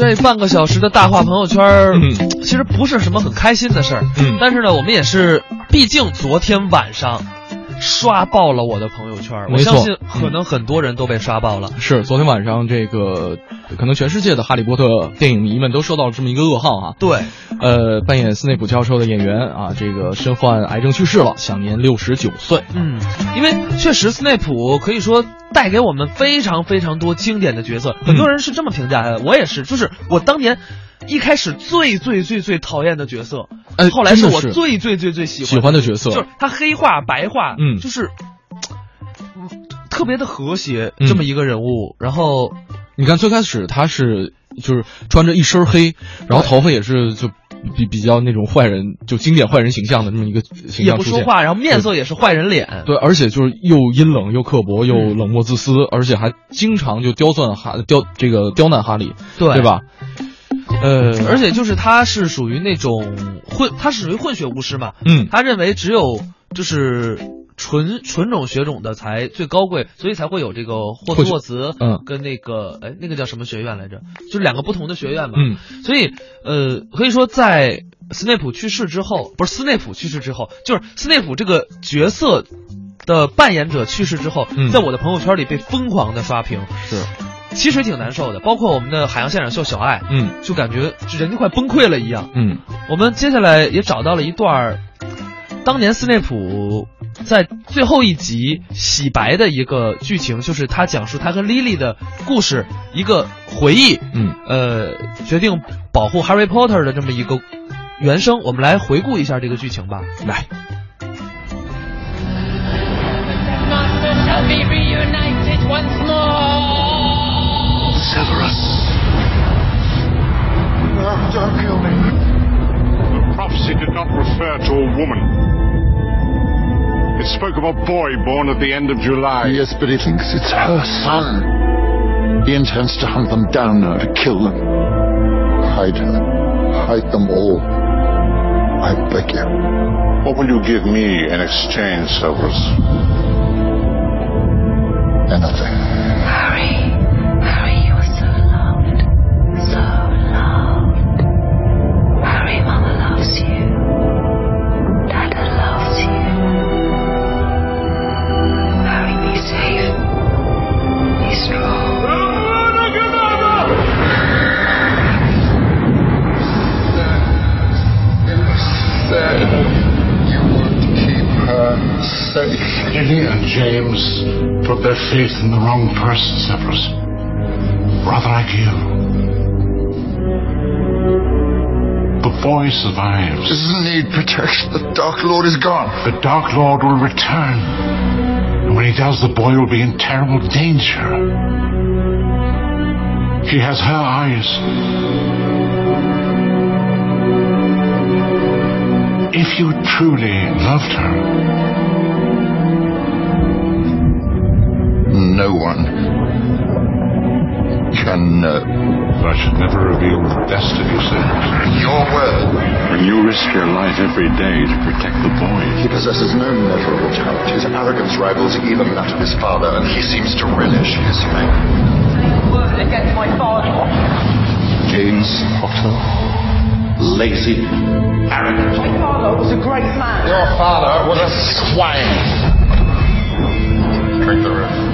这半个小时的大话朋友圈，嗯其实不是什么很开心的事儿。嗯但是呢，我们也是，毕竟昨天晚上刷爆了我的朋友圈，我相信可能很多人都被刷爆了。是昨天晚上这个，可能全世界的哈利波特电影迷们都受到了这么一个噩耗啊。对，呃，扮演斯内普教授的演员啊，这个身患癌症去世了，享年六十九岁。嗯，因为确实斯内普可以说带给我们非常非常多经典的角色，很多人是这么评价的，我也是，就是我当年一开始最最最最讨厌的角色，哎后来是我最最最最喜喜欢的角色就是他黑化白化，嗯就是。嗯特别的和谐，嗯这么一个人物，然后你看最开始他是就是穿着一身黑，然后头发也是就比比较那种坏人，就经典坏人形象的这么一个形象出现。不说话，然后面色也是坏人脸，对，而且就是又阴冷又刻薄又嗯冷漠自私，而且还经常就刁钻哈刁这个刁难哈利，对对吧？呃，而且就是他是属于那种混，他是属于混血巫师嘛，嗯他认为只有就是纯纯种血种的才最高贵，所以才会有这个霍或许格沃茨，嗯。跟那个哎那个叫什么学院来着？就是两个不同的学院嘛，嗯。所以呃可以说在斯内普去世之后，不是斯内普去世之后，就是斯内普这个角色的扮演者去世之后，嗯。在我的朋友圈里被疯狂的刷屏，是。其实挺难受的，包括我们的海洋现场秀小爱，嗯。就感觉人就快崩溃了一样。嗯。我们接下来也找到了一段，当年斯内普在最后一集洗白的一个剧情，就是他讲述他跟莉莉的故事，一个回忆，嗯呃，决定保护 Harry Potter 的这么一个原声。我们来回顾一下这个剧情吧。来。Master shall be reunited once more. Severus. No, don't kill me. The prophecy did not refer to a woman. It spoke of a boy born at the end of July. Yes, but he thinks it's her son. He intends to hunt them down now to kill them. Hide her. Hide them all. I beg you. What will you give me in exchange, Severus? Faith in the wrong person, Severus. Rather like you. The boy survives. Doesn't need protection. The Dark Lord is gone. The Dark Lord will return. And when he does, the boy will be in terrible danger. He has her eyes. If you truly loved her, No one can know. I should never reveal the destiny, Severus. Your word. When you risk your life every day to protect the boy, He possesses no measurable talent. His arrogance rivals even that of his father, and he seems to relish his fame. Word against my father. James Potter, lazy, arrogant. My father was a great man. Your father was a swine. Drink the roof.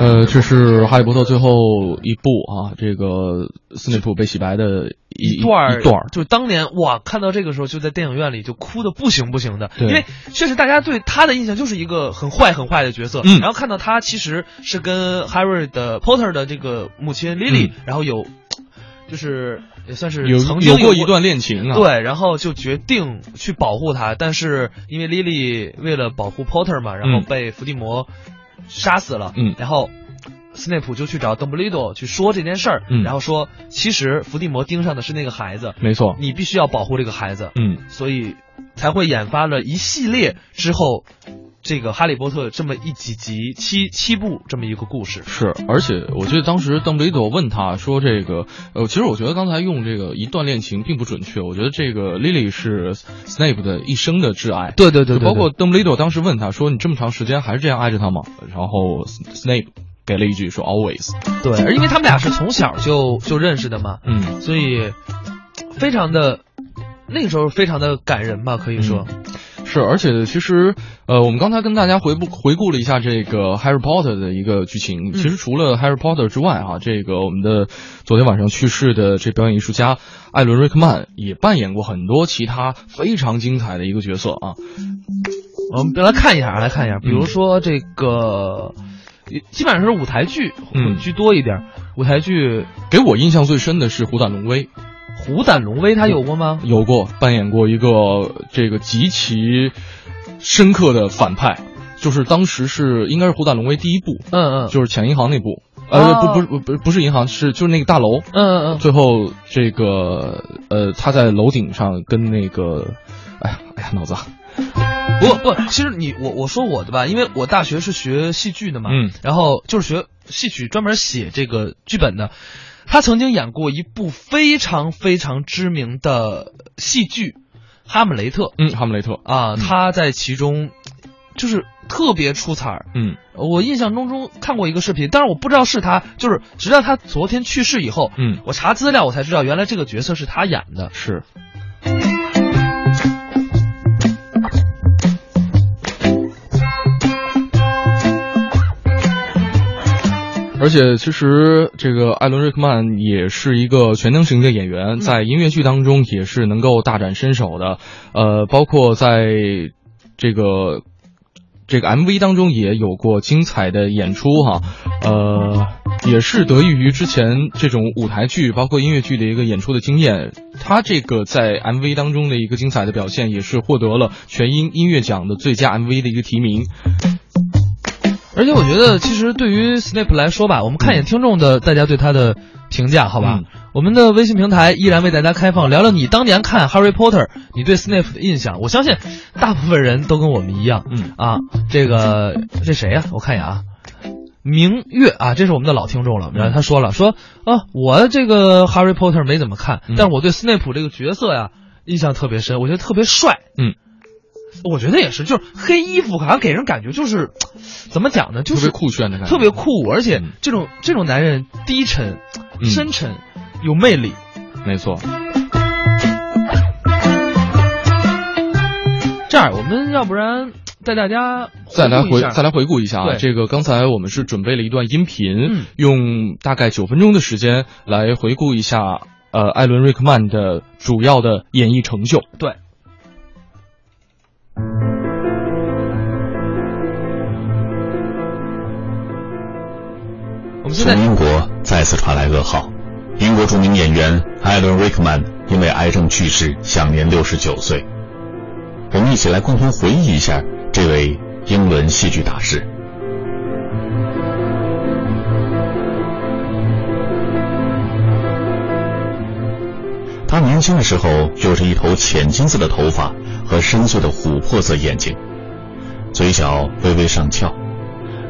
呃，这是《哈利波特》最后一部啊，这个斯内普被洗白的一一段一段就当年哇，看到这个时候就在电影院里就哭的不行不行的，对因为确实大家对他的印象就是一个很坏很坏的角色，嗯然后看到他其实是跟 Harry 的 Potter 的这个母亲 Lily，、嗯然后有就是也算是有曾经过有过一段恋情啊，，对，然后就决定去保护他，但是因为 Lily 为了保护 Potter 嘛，然后嗯被伏地魔杀死了，嗯然后斯内普就去找邓布利多去说这件事儿，嗯然后说其实伏地魔盯上的是那个孩子，没错，你必须要保护这个孩子，嗯，所以才会引发了一系列之后这个哈利波特这么一几集七七部这么一个故事。是，而且我记得当时邓布利多问他说：“这个，呃，其实我觉得刚才用这个一段恋情并不准确，我觉得这个 Lily 是 Snape 的一生的挚爱。”对对对包括邓布利多当时问他说：“你这么长时间还是这样爱着他吗？”然后 Snape 给了一句说 always。对，而因为他们俩是从小就就认识的嘛，嗯，所以非常的那个时候非常的感人吧，可以说。是，而且其实，呃，我们刚才跟大家回顾回顾了一下这个 Harry Potter 的一个剧情。其实除了 Harry Potter 之外，哈，这个我们的昨天晚上去世的这表演艺术家艾伦·瑞克曼也扮演过很多其他非常精彩的一个角色啊。我们来看一下，来看一下，比如说这个，基本上是舞台剧嗯。居多一点。舞台剧给我印象最深的是《虎胆龙威》，虎胆龙威他有过吗？有过扮演过一个这个极其深刻的反派，就是当时是应该是《虎胆龙威》第一部，嗯嗯，就是抢银行那部，呃，哦。不不不不不是银行，是就是那个大楼，嗯嗯嗯，最后这个呃他在楼顶上跟那个，哎呀哎呀脑子啊，不不，其实你我我说我的吧，因为我大学是学戏剧的嘛，嗯，然后就是学戏曲，专门写这个剧本的。他曾经演过一部非常非常知名的戏剧《哈姆雷特》嗯，哈姆雷特，啊，他在其中就是特别出彩儿。嗯我印象中中看过一个视频，但是我不知道是他，就是直到他昨天去世以后，嗯，我查资料我才知道原来这个角色是他演的。是。而且，其实这个艾伦·瑞克曼也是一个全能型的演员，在音乐剧当中也是能够大展身手的。呃，包括在这个这个 MV 当中也有过精彩的演出哈。呃，也是得益于之前这种舞台剧包括音乐剧的一个演出的经验，他这个在 MV 当中的一个精彩的表现，也是获得了全英音乐奖的最佳 MV 的一个提名。而且我觉得，其实对于 Snape 来说吧，我们看一眼听众的大家对他的评价，好吧？嗯我们的微信平台依然为大家开放，聊聊你当年看 Harry Potter，你对 Snape 的印象。我相信大部分人都跟我们一样，嗯啊，这个这谁呀、我看一眼啊，明月啊，这是我们的老听众了。然后他说了，说啊，我这个 Harry Potter 没怎么看，嗯但是我对 Snape 这个角色呀印象特别深，我觉得特别帅。嗯。我觉得也是，就是黑衣服，好像给人感觉就是，怎么讲呢？就是特别酷炫的感觉特别酷，而且嗯这种这种男人低沉、嗯深沉，有魅力。没错。这样，我们要不然带大家再来回再来回顾一下啊，这个刚才我们是准备了一段音频，嗯用大概九分钟的时间来回顾一下呃艾伦·瑞克曼的主要的演艺成就。对。从英国再次传来噩耗，英国著名演员艾伦·瑞克曼因为癌症去世，享年六十九岁。我们一起来共同回忆一下这位英伦戏剧大师。他年轻的时候有着一头浅金色的头发和深邃的琥珀色眼睛，嘴角微微上翘。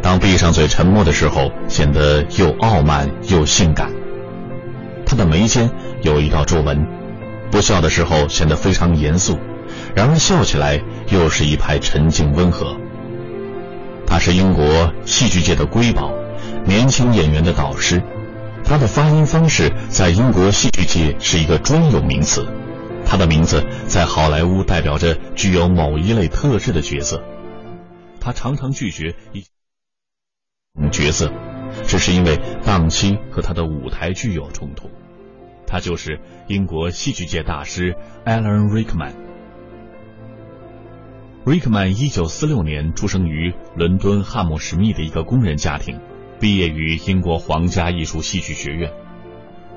当闭上嘴沉默的时候，显得又傲慢又性感。他的眉间有一道皱纹，不笑的时候显得非常严肃，然而笑起来又是一派沉静温和。他是英国戏剧界的瑰宝，年轻演员的导师。他的发音方式在英国戏剧界是一个专有名词，他的名字在好莱坞代表着具有某一类特质的角色。他常常拒绝一角色，只是因为档期和他的舞台剧有冲突。他就是英国戏剧界大师 Alan Rickman。Rickman 一九四六年出生于伦敦汉姆什密的一个工人家庭，毕业于英国皇家艺术戏剧学院。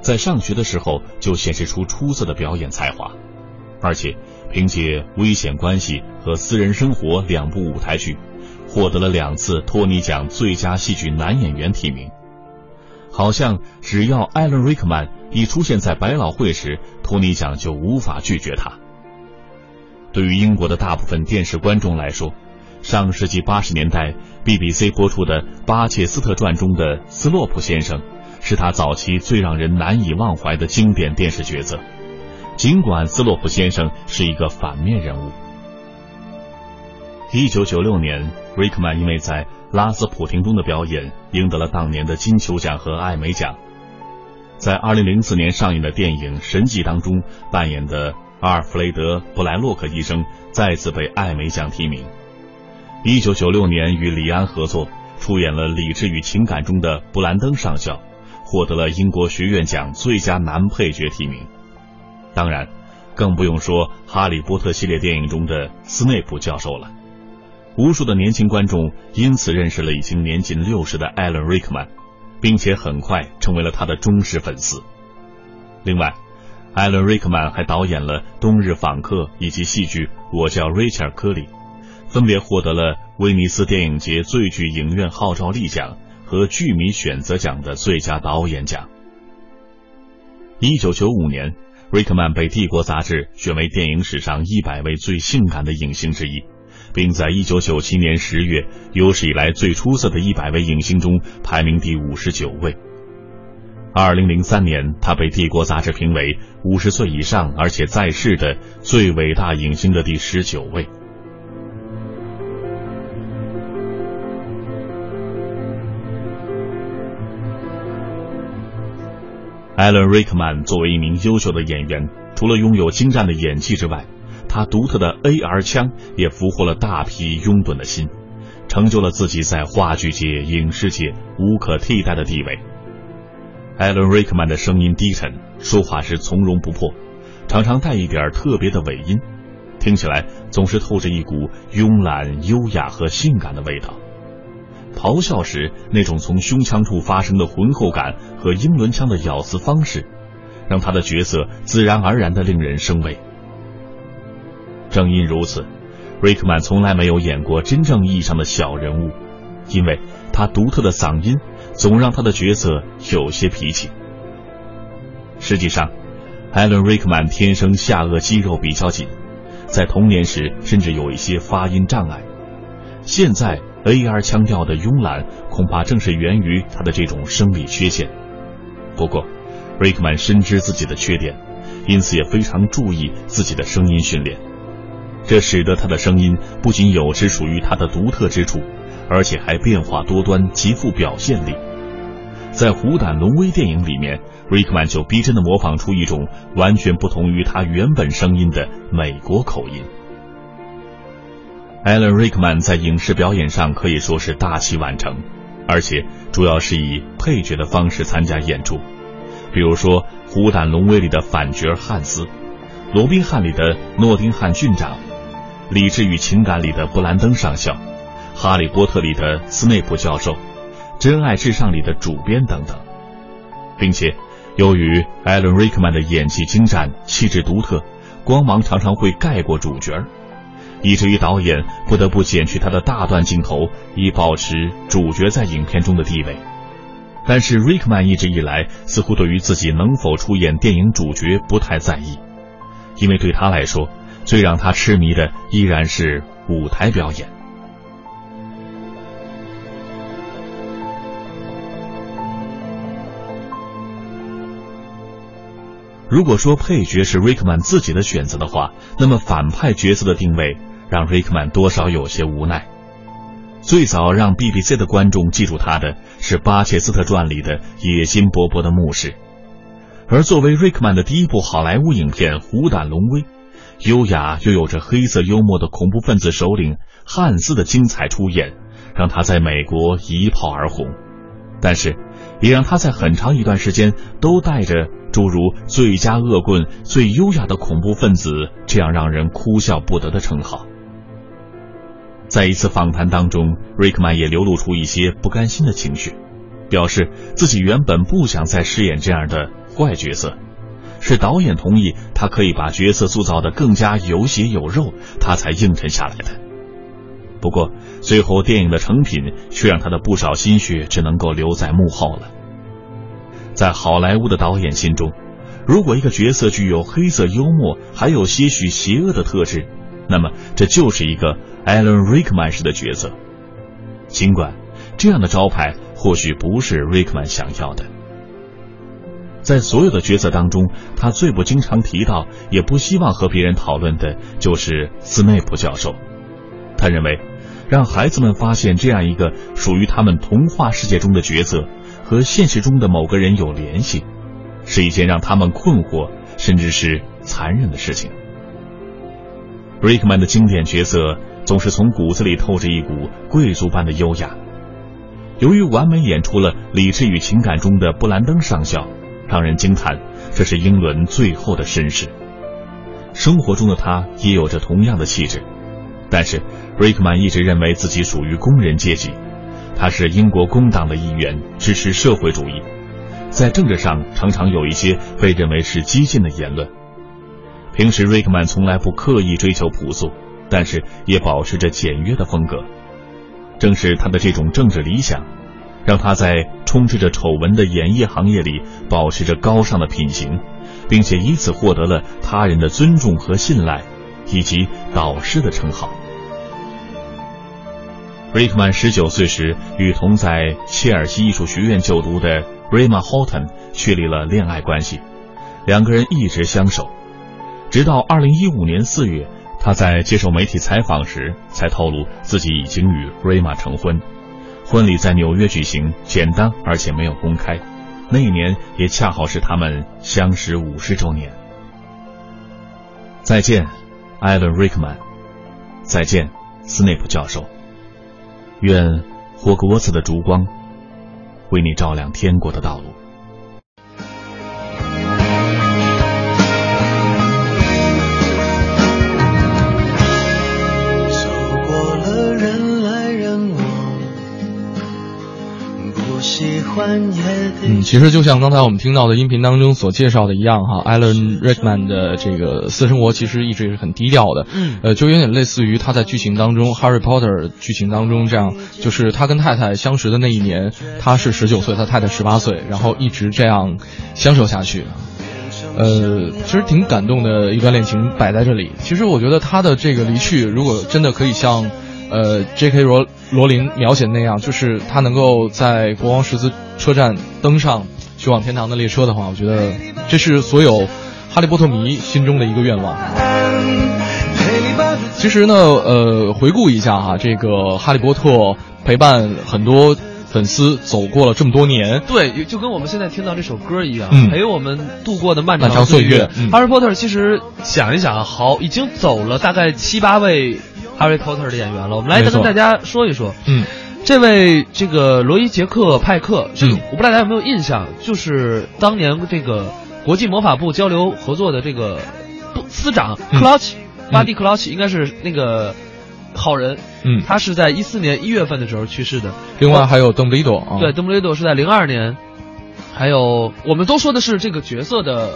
在上学的时候就显示出出色的表演才华，而且凭借《危险关系》和《私人生活》两部舞台剧，获得了两次托尼奖最佳戏剧男演员提名。好像只要艾伦·瑞克曼一出现在百老汇时，托尼奖就无法拒绝他。对于英国的大部分电视观众来说，上世纪八十年代 BBC 播出的《巴切斯特传》中的斯洛普先生，是他早期最让人难以忘怀的经典电视角色。尽管斯洛普先生是一个反面人物，一九九六年，瑞克曼因为在《拉斯普廷》中的表演赢得了当年的金球奖和艾美奖。在二零零四年上映的电影《神迹》当中扮演的阿尔弗雷德·布莱洛克医生再次被艾美奖提名。一九九六年与李安合作出演了《理智与情感》中的布兰登上校，获得了英国学院奖最佳男配角提名。当然，更不用说《哈利波特》系列电影中的斯内普教授了。无数的年轻观众因此认识了已经年近六十的艾伦·瑞克曼，并且很快成为了他的忠实粉丝。另外，艾伦·瑞克曼还导演了《冬日访客》以及戏剧《我叫瑞切尔·科里》，分别获得了威尼斯电影节最具影院号召力奖和剧迷选择奖的最佳导演奖。一九九五年，瑞克曼被《帝国》杂志选为电影史上一百位最性感的影星之一。并在1997年10月有史以来最出色的一百位影星中排名第五十九位。2003年，他被《帝国》杂志评为五十岁以上而且在世的最伟大影星的第十九位。艾伦·瑞克曼作为一名优秀的演员，除了拥有精湛的演技之外，他独特的 AR 枪也俘获了大批拥趸的心，成就了自己在话剧界、影视界无可替代的地位。艾伦·瑞克曼的声音低沉，说话时从容不迫，常常带一点特别的尾音，听起来总是透着一股慵懒、优雅和性感的味道。咆哮时那种从胸腔处发生的浑厚感和英伦腔的咬字方式，让他的角色自然而然的令人生畏。正因如此，瑞克曼从来没有演过真正意义上的小人物，因为他独特的嗓音总让他的角色有些脾气。实际上，艾伦·瑞克曼天生下颚肌肉比较紧，在童年时甚至有一些发音障碍。现在 A.R. 腔调的慵懒，恐怕正是源于他的这种生理缺陷。不过，瑞克曼深知自己的缺点，因此也非常注意自己的声音训练。这使得他的声音不仅有着属于他的独特之处，而且还变化多端，极富表现力。在《虎胆龙威》电影里面，瑞克曼就逼真的模仿出一种完全不同于他原本声音的美国口音。艾伦·瑞克曼在影视表演上可以说是大器晚成，而且主要是以配角的方式参加演出，比如说《虎胆龙威》里的反角汉斯，《罗宾汉》里的诺丁汉郡长。《理智与情感》里的布兰登上校，《哈利波特》里的斯内普教授，《真爱至上》里的主编等等，并且由于艾伦·瑞克曼的演技精湛、气质独特，光芒常常会盖过主角，以至于导演不得不剪去他的大段镜头，以保持主角在影片中的地位。但是瑞克曼一直以来似乎对于自己能否出演电影主角不太在意，因为对他来说。最让他痴迷的依然是舞台表演。如果说配角是瑞克曼自己的选择的话，那么反派角色的定位让瑞克曼多少有些无奈。最早让 BBC 的观众记住他的是《巴切斯特传》里的野心勃勃的牧师，而作为瑞克曼的第一部好莱坞影片《虎胆龙威》。优雅又有着黑色幽默的恐怖分子首领汉斯的精彩出演，让他在美国一炮而红，但是，也让他在很长一段时间都带着诸如“最佳恶棍”“最优雅的恐怖分子”这样让人哭笑不得的称号。在一次访谈当中，瑞克曼也流露出一些不甘心的情绪，表示自己原本不想再饰演这样的坏角色。是导演同意他可以把角色塑造的更加有血有肉，他才应承下来的。不过最后电影的成品却让他的不少心血只能够留在幕后了。在好莱坞的导演心中，如果一个角色具有黑色幽默，还有些许邪恶的特质，那么这就是一个艾伦·瑞克曼式的角色。尽管这样的招牌或许不是瑞克曼想要的。在所有的角色当中，他最不经常提到，也不希望和别人讨论的，就是斯内普教授。他认为，让孩子们发现这样一个属于他们童话世界中的角色和现实中的某个人有联系，是一件让他们困惑甚至是残忍的事情。瑞克曼的经典角色总是从骨子里透着一股贵族般的优雅。由于完美演出了《理智与情感》中的布兰登上校，让人惊叹，这是英伦最后的绅士。生活中的他也有着同样的气质，但是瑞克曼一直认为自己属于工人阶级，他是英国工党的一员，支持社会主义，在政治上常常有一些被认为是激进的言论。平时瑞克曼从来不刻意追求朴素，但是也保持着简约的风格。正是他的这种政治理想，让他在充斥着丑闻的演艺行业里保持着高尚的品行，并且以此获得了他人的尊重和信赖，以及导师的称号。瑞克曼十九岁时，与同在切尔西艺术学院就读的瑞玛·霍顿确立了恋爱关系，两个人一直相守，直到二零一五年四月。他在接受媒体采访时才透露自己已经与瑞玛成婚，婚礼在纽约举行，简单而且没有公开。那一年也恰好是他们相识五十周年。再见，艾伦·瑞克曼。再见，斯内普教授。愿霍格沃茨的烛光为你照亮天国的道路。嗯，其实就像刚才我们听到的音频当中所介绍的一样哈，艾伦·瑞克曼的这个私生活其实一直是很低调的，嗯，呃，就有点类似于他在剧情当中《Harry Potter》剧情当中这样，就是他跟太太相识的那一年，他是十九岁，他太太十八岁，然后一直这样相守下去，呃，其实挺感动的一段恋情摆在这里。其实我觉得他的这个离去，如果真的可以像。呃，J.K. 罗罗琳描写的那样，就是他能够在国王十字车站登上去往天堂的列车的话，我觉得这是所有哈利波特迷心中的一个愿望。其实呢，呃，回顾一下哈，这个哈利波特陪伴很多粉丝走过了这么多年，对，就跟我们现在听到这首歌一样，嗯。陪我们度过的漫漫长岁岁月嗯。哈利波特其实想一想啊，好，已经走了大概七八位。Harry Potter 的演员了，我们来跟大家说一说。嗯，这位这个罗伊·杰克·派克，这我不知道大家有没有印象，就是当年这个国际魔法部交流合作的这个部司长嗯。克劳奇，巴蒂·克劳奇应该是那个好人。嗯，他是在一四年一月份的时候去世的。另外还有邓布利多啊，对，邓布利多是在零二年。还有，我们都说的是这个角色的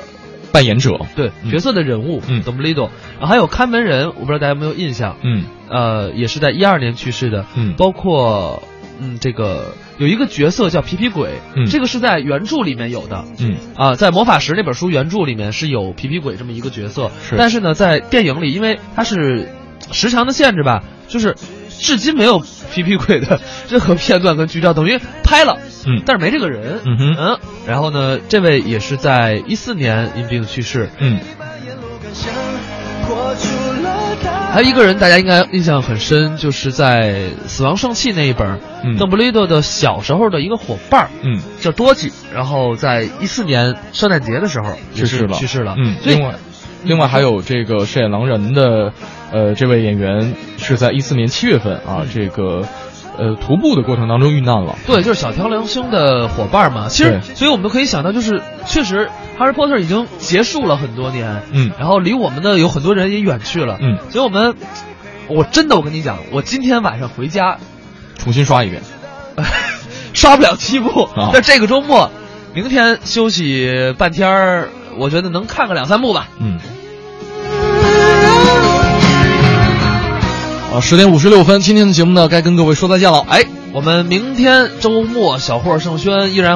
扮演者，对嗯。角色的人物，嗯。邓布利多，然后还有看门人，我不知道大家有没有印象，嗯。呃，也是在一二年去世的，嗯。包括嗯，这个有一个角色叫皮皮鬼，嗯。这个是在原著里面有的，嗯。啊，在魔法石那本书原著里面是有皮皮鬼这么一个角色，是。但是呢，在电影里，因为它是时长的限制吧，就是至今没有皮皮鬼的 任何片段跟剧照，等于拍了，嗯。但是没这个人，嗯哼。嗯，然后呢，这位也是在一四年因病去世，嗯。还有一个人大家应该印象很深，就是在《死亡圣器》那一本，嗯。邓布利多的小时候的一个伙伴儿嗯，叫多吉，然后在一四年圣诞节的时候去世了，去世了，嗯，另外。另外还有这个饰演狼人的，呃，这位演员是在一四年七月份啊，这个，呃，徒步的过程当中遇难了。对，就是小条良星的伙伴嘛。其实，所以我们都可以想到，就是确实，《Harry Potter》已经结束了很多年，嗯然后离我们的有很多人也远去了，嗯，所以我们，我真的我跟你讲，我今天晚上回家重新刷一遍。刷不了七部，啊但这个周末，明天休息半天儿，我觉得能看个两三部吧。嗯。啊，十点五十六分，今天的节目呢，该跟各位说再见了。哎，我们明天周末小霍盛轩依然。